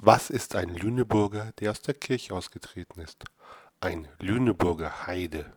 Was ist ein Lüneburger, der aus der Kirche ausgetreten ist? Ein Lüneburger Heide.